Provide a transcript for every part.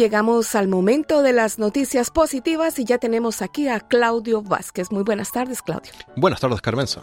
Llegamos al momento de las noticias positivas y ya tenemos aquí a Claudio Vázquez. Muy buenas tardes, Claudio. Buenas tardes, Carmenza.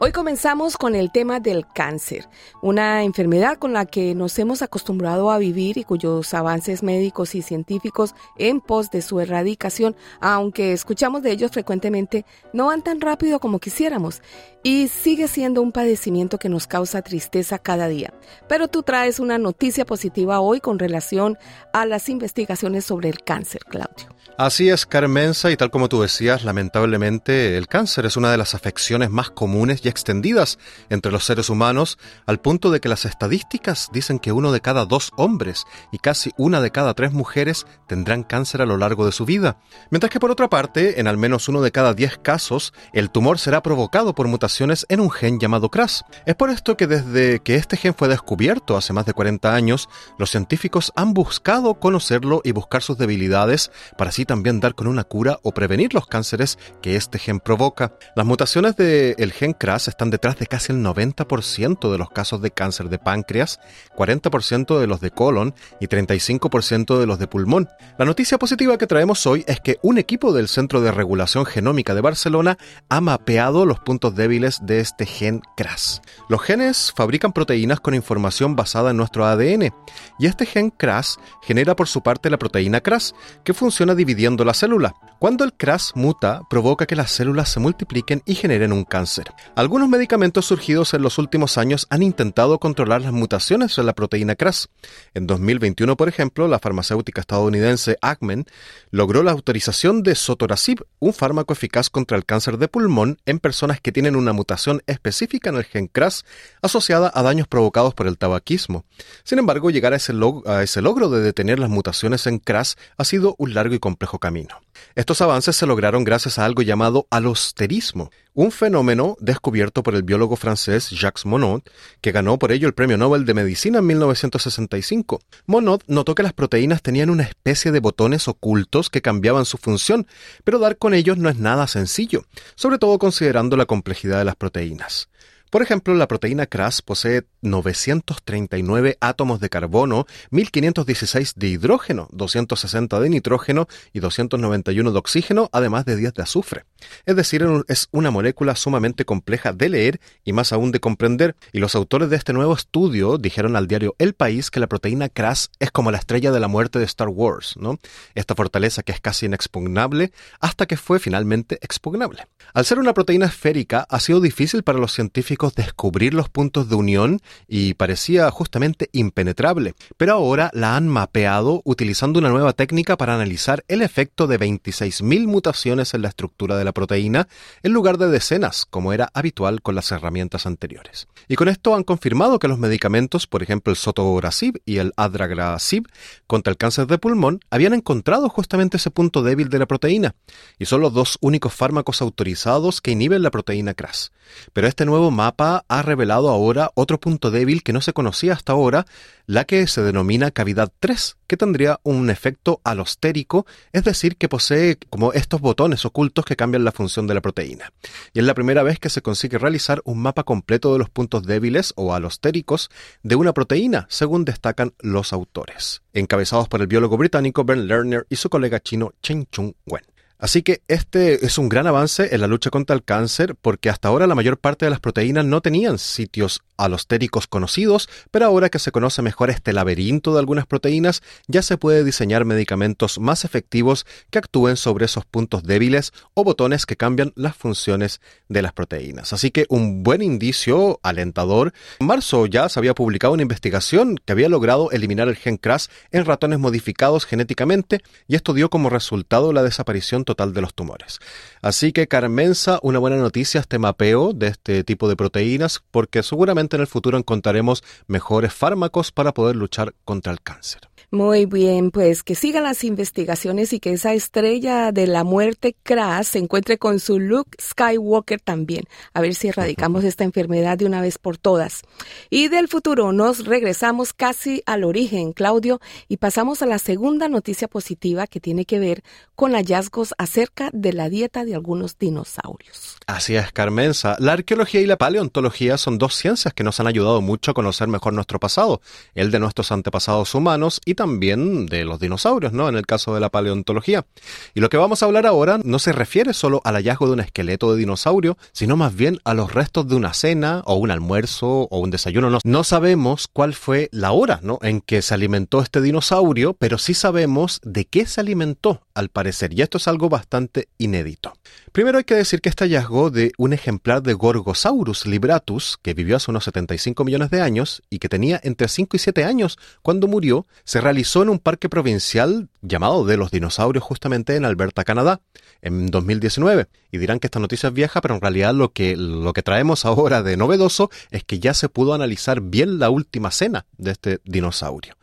Hoy comenzamos con el tema del cáncer, una enfermedad con la que nos hemos acostumbrado a vivir y cuyos avances médicos y científicos en pos de su erradicación, aunque escuchamos de ellos frecuentemente, no van tan rápido como quisiéramos y sigue siendo un padecimiento que nos causa tristeza cada día. Pero tú traes una noticia positiva hoy con relación a las investigaciones sobre el cáncer, Claudio. Así es, Carmenza, y tal como tú decías, lamentablemente el cáncer es una de las afecciones más comunes y extendidas entre los seres humanos, al punto de que las estadísticas dicen que uno de cada dos hombres y casi una de cada tres mujeres tendrán cáncer a lo largo de su vida. Mientras que por otra parte, en al menos uno de cada diez casos, el tumor será provocado por mutaciones en un gen llamado CRAS. Es por esto que desde que este gen fue descubierto hace más de 40 años, los científicos han buscado conocerlo y buscar sus debilidades para así también dar con una cura o prevenir los cánceres que este gen provoca. Las mutaciones del gen CRAS están detrás de casi el 90% de los casos de cáncer de páncreas, 40% de los de colon y 35% de los de pulmón. La noticia positiva que traemos hoy es que un equipo del Centro de Regulación Genómica de Barcelona ha mapeado los puntos débiles de este gen CRAS. Los genes fabrican proteínas con información basada en nuestro ADN y este gen CRAS genera por su parte la proteína CRAS, que funciona dividiendo la célula. Cuando el CRAS muta, provoca que las células se multipliquen y generen un cáncer. Algunos medicamentos surgidos en los últimos años han intentado controlar las mutaciones en la proteína CRAS. En 2021, por ejemplo, la farmacéutica estadounidense Acmen logró la autorización de sotorasib, un fármaco eficaz contra el cáncer de pulmón en personas que tienen una mutación específica en el gen CRAS asociada a daños provocados por el tabaquismo. Sin embargo, llegar a ese, a ese logro de detener las mutaciones en CRAS ha sido un largo y complejo camino. Estos avances se lograron gracias a algo llamado alosterismo, un fenómeno descubierto por el biólogo francés Jacques Monod, que ganó por ello el Premio Nobel de Medicina en 1965. Monod notó que las proteínas tenían una especie de botones ocultos que cambiaban su función, pero dar con ellos no es nada sencillo, sobre todo considerando la complejidad de las proteínas. Por ejemplo, la proteína CRAS posee 939 átomos de carbono, 1516 de hidrógeno, 260 de nitrógeno y 291 de oxígeno, además de 10 de azufre. Es decir, es una molécula sumamente compleja de leer y más aún de comprender, y los autores de este nuevo estudio dijeron al diario El País que la proteína CRAS es como la estrella de la muerte de Star Wars, ¿no? Esta fortaleza que es casi inexpugnable hasta que fue finalmente expugnable. Al ser una proteína esférica, ha sido difícil para los científicos descubrir los puntos de unión y parecía justamente impenetrable, pero ahora la han mapeado utilizando una nueva técnica para analizar el efecto de 26.000 mutaciones en la estructura de la proteína en lugar de decenas, como era habitual con las herramientas anteriores. Y con esto han confirmado que los medicamentos, por ejemplo el sotorasib y el adragrasib, contra el cáncer de pulmón, habían encontrado justamente ese punto débil de la proteína, y son los dos únicos fármacos autorizados que inhiben la proteína CRAS. Pero este nuevo mapa ha revelado ahora otro punto débil que no se conocía hasta ahora, la que se denomina cavidad 3, que tendría un efecto alostérico, es decir, que posee como estos botones ocultos que cambian la función de la proteína. Y es la primera vez que se consigue realizar un mapa completo de los puntos débiles o alostéricos de una proteína, según destacan los autores, encabezados por el biólogo británico Ben Lerner y su colega chino Chen Chung Wen. Así que este es un gran avance en la lucha contra el cáncer porque hasta ahora la mayor parte de las proteínas no tenían sitios alostéricos conocidos, pero ahora que se conoce mejor este laberinto de algunas proteínas, ya se puede diseñar medicamentos más efectivos que actúen sobre esos puntos débiles o botones que cambian las funciones de las proteínas. Así que un buen indicio alentador. En marzo ya se había publicado una investigación que había logrado eliminar el gen CRAS en ratones modificados genéticamente y esto dio como resultado la desaparición total de los tumores. Así que Carmenza, una buena noticia este mapeo de este tipo de proteínas porque seguramente en el futuro encontraremos mejores fármacos para poder luchar contra el cáncer. Muy bien, pues que sigan las investigaciones y que esa estrella de la muerte Crash se encuentre con su Luke Skywalker también. A ver si erradicamos esta enfermedad de una vez por todas. Y del futuro nos regresamos casi al origen, Claudio, y pasamos a la segunda noticia positiva que tiene que ver con hallazgos acerca de la dieta de algunos dinosaurios. Así es, Carmenza. La arqueología y la paleontología son dos ciencias que nos han ayudado mucho a conocer mejor nuestro pasado, el de nuestros antepasados humanos y también de los dinosaurios, ¿no? En el caso de la paleontología. Y lo que vamos a hablar ahora no se refiere solo al hallazgo de un esqueleto de dinosaurio, sino más bien a los restos de una cena o un almuerzo o un desayuno. No, no sabemos cuál fue la hora, ¿no? En que se alimentó este dinosaurio, pero sí sabemos de qué se alimentó, al parecer. Y esto es algo bastante inédito. Primero hay que decir que este hallazgo de un ejemplar de Gorgosaurus libratus, que vivió hace unos 75 millones de años y que tenía entre 5 y 7 años cuando murió, se realizó en un parque provincial llamado de los dinosaurios justamente en Alberta, Canadá, en 2019. Y dirán que esta noticia es vieja, pero en realidad lo que, lo que traemos ahora de novedoso es que ya se pudo analizar bien la última cena de este dinosaurio.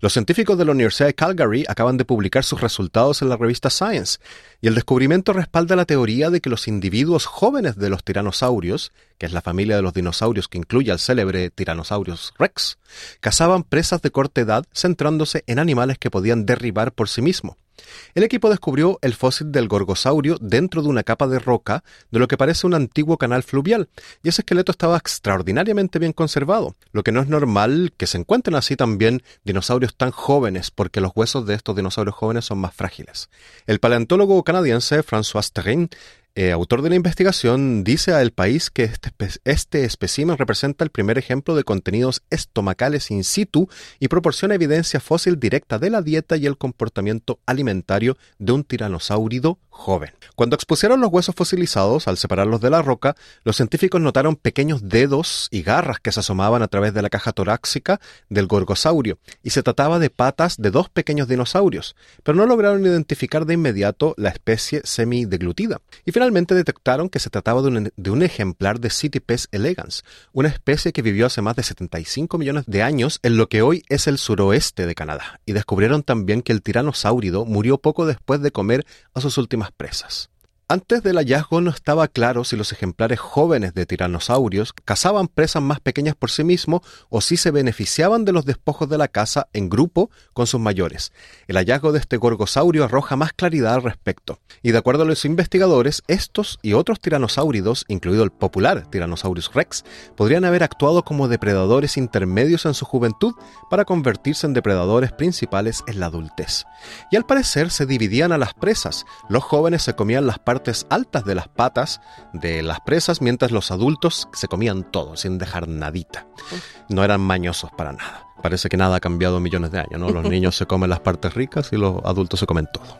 Los científicos de la Universidad de Calgary acaban de publicar sus resultados en la revista Science, y el descubrimiento respalda la teoría de que los individuos jóvenes de los tiranosaurios, que es la familia de los dinosaurios que incluye al célebre Tyrannosaurus rex, cazaban presas de corta edad centrándose en animales que podían derribar por sí mismos. El equipo descubrió el fósil del gorgosaurio dentro de una capa de roca de lo que parece un antiguo canal fluvial, y ese esqueleto estaba extraordinariamente bien conservado, lo que no es normal que se encuentren así también dinosaurios tan jóvenes, porque los huesos de estos dinosaurios jóvenes son más frágiles. El paleontólogo canadiense François Terrin eh, autor de la investigación, dice a El País que este, este espécimen representa el primer ejemplo de contenidos estomacales in situ y proporciona evidencia fósil directa de la dieta y el comportamiento alimentario de un tiranosáurido joven. Cuando expusieron los huesos fosilizados, al separarlos de la roca, los científicos notaron pequeños dedos y garras que se asomaban a través de la caja torácica del gorgosaurio, y se trataba de patas de dos pequeños dinosaurios, pero no lograron identificar de inmediato la especie semideglutida. Y finalmente detectaron que se trataba de un, ejemplar de Citypes elegans, una especie que vivió hace más de 75 millones de años en lo que hoy es el suroeste de Canadá, y descubrieron también que el tiranosáurido murió poco después de comer a sus últimas presas. Antes del hallazgo no estaba claro si los ejemplares jóvenes de tiranosaurios cazaban presas más pequeñas por sí mismos o si se beneficiaban de los despojos de la caza en grupo con sus mayores. El hallazgo de este gorgosaurio arroja más claridad al respecto. Y de acuerdo a los investigadores, estos y otros tiranosáuridos, incluido el popular Tyrannosaurus rex, podrían haber actuado como depredadores intermedios en su juventud para convertirse en depredadores principales en la adultez. Y al parecer se dividían a las presas. Los jóvenes se comían las partes altas de las patas de las presas, mientras los adultos se comían todo, sin dejar nadita. No eran mañosos para nada. Parece que nada ha cambiado en millones de años, ¿no? Los niños se comen las partes ricas y los adultos se comen todo.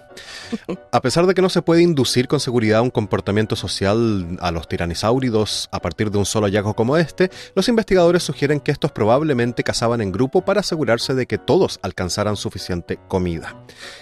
A pesar de que no se puede inducir con seguridad un comportamiento social a los tiranisáuridos a partir de un solo hallazgo como este, los investigadores sugieren que estos probablemente cazaban en grupo para asegurarse de que todos alcanzaran suficiente comida.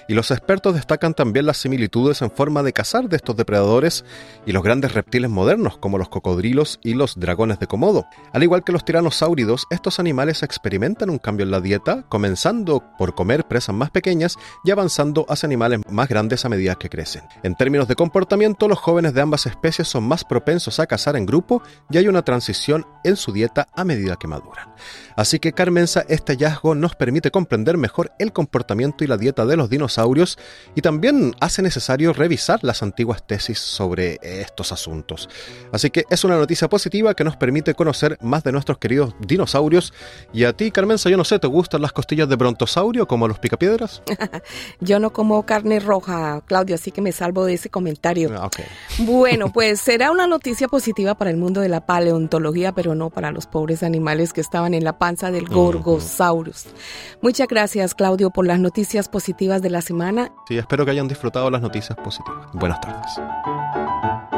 Y los expertos destacan también las similitudes en forma de cazar de estos depredadores y los grandes reptiles modernos como los cocodrilos y los dragones de Komodo. Al igual que los tiranosáuridos, estos animales experimentan un cambio en la dieta, comenzando por comer presas más pequeñas y avanzando hacia animales más grandes a medida que crecen. En términos de comportamiento, los jóvenes de ambas especies son más propensos a cazar en grupo y hay una transición en su dieta a medida que maduran. Así que Carmenza, este hallazgo nos permite comprender mejor el comportamiento y la dieta de los dinosaurios y también hace necesario revisar las antiguas tesis sobre estos asuntos. Así que es una noticia positiva que nos permite conocer más de nuestros queridos dinosaurios. Y a ti, Carmenza, yo no sé, ¿te gustan las costillas de brontosaurio como los picapiedras? yo no como carne roja, Claudio, así que me salvo de ese comentario. Ah, bueno, pues será una noticia positiva para el mundo de la paleontología, pero no para los pobres animales que estaban en la del Gorgosaurus. Muchas gracias, Claudio, por las noticias positivas de la semana. Sí, espero que hayan disfrutado las noticias positivas. Buenas tardes.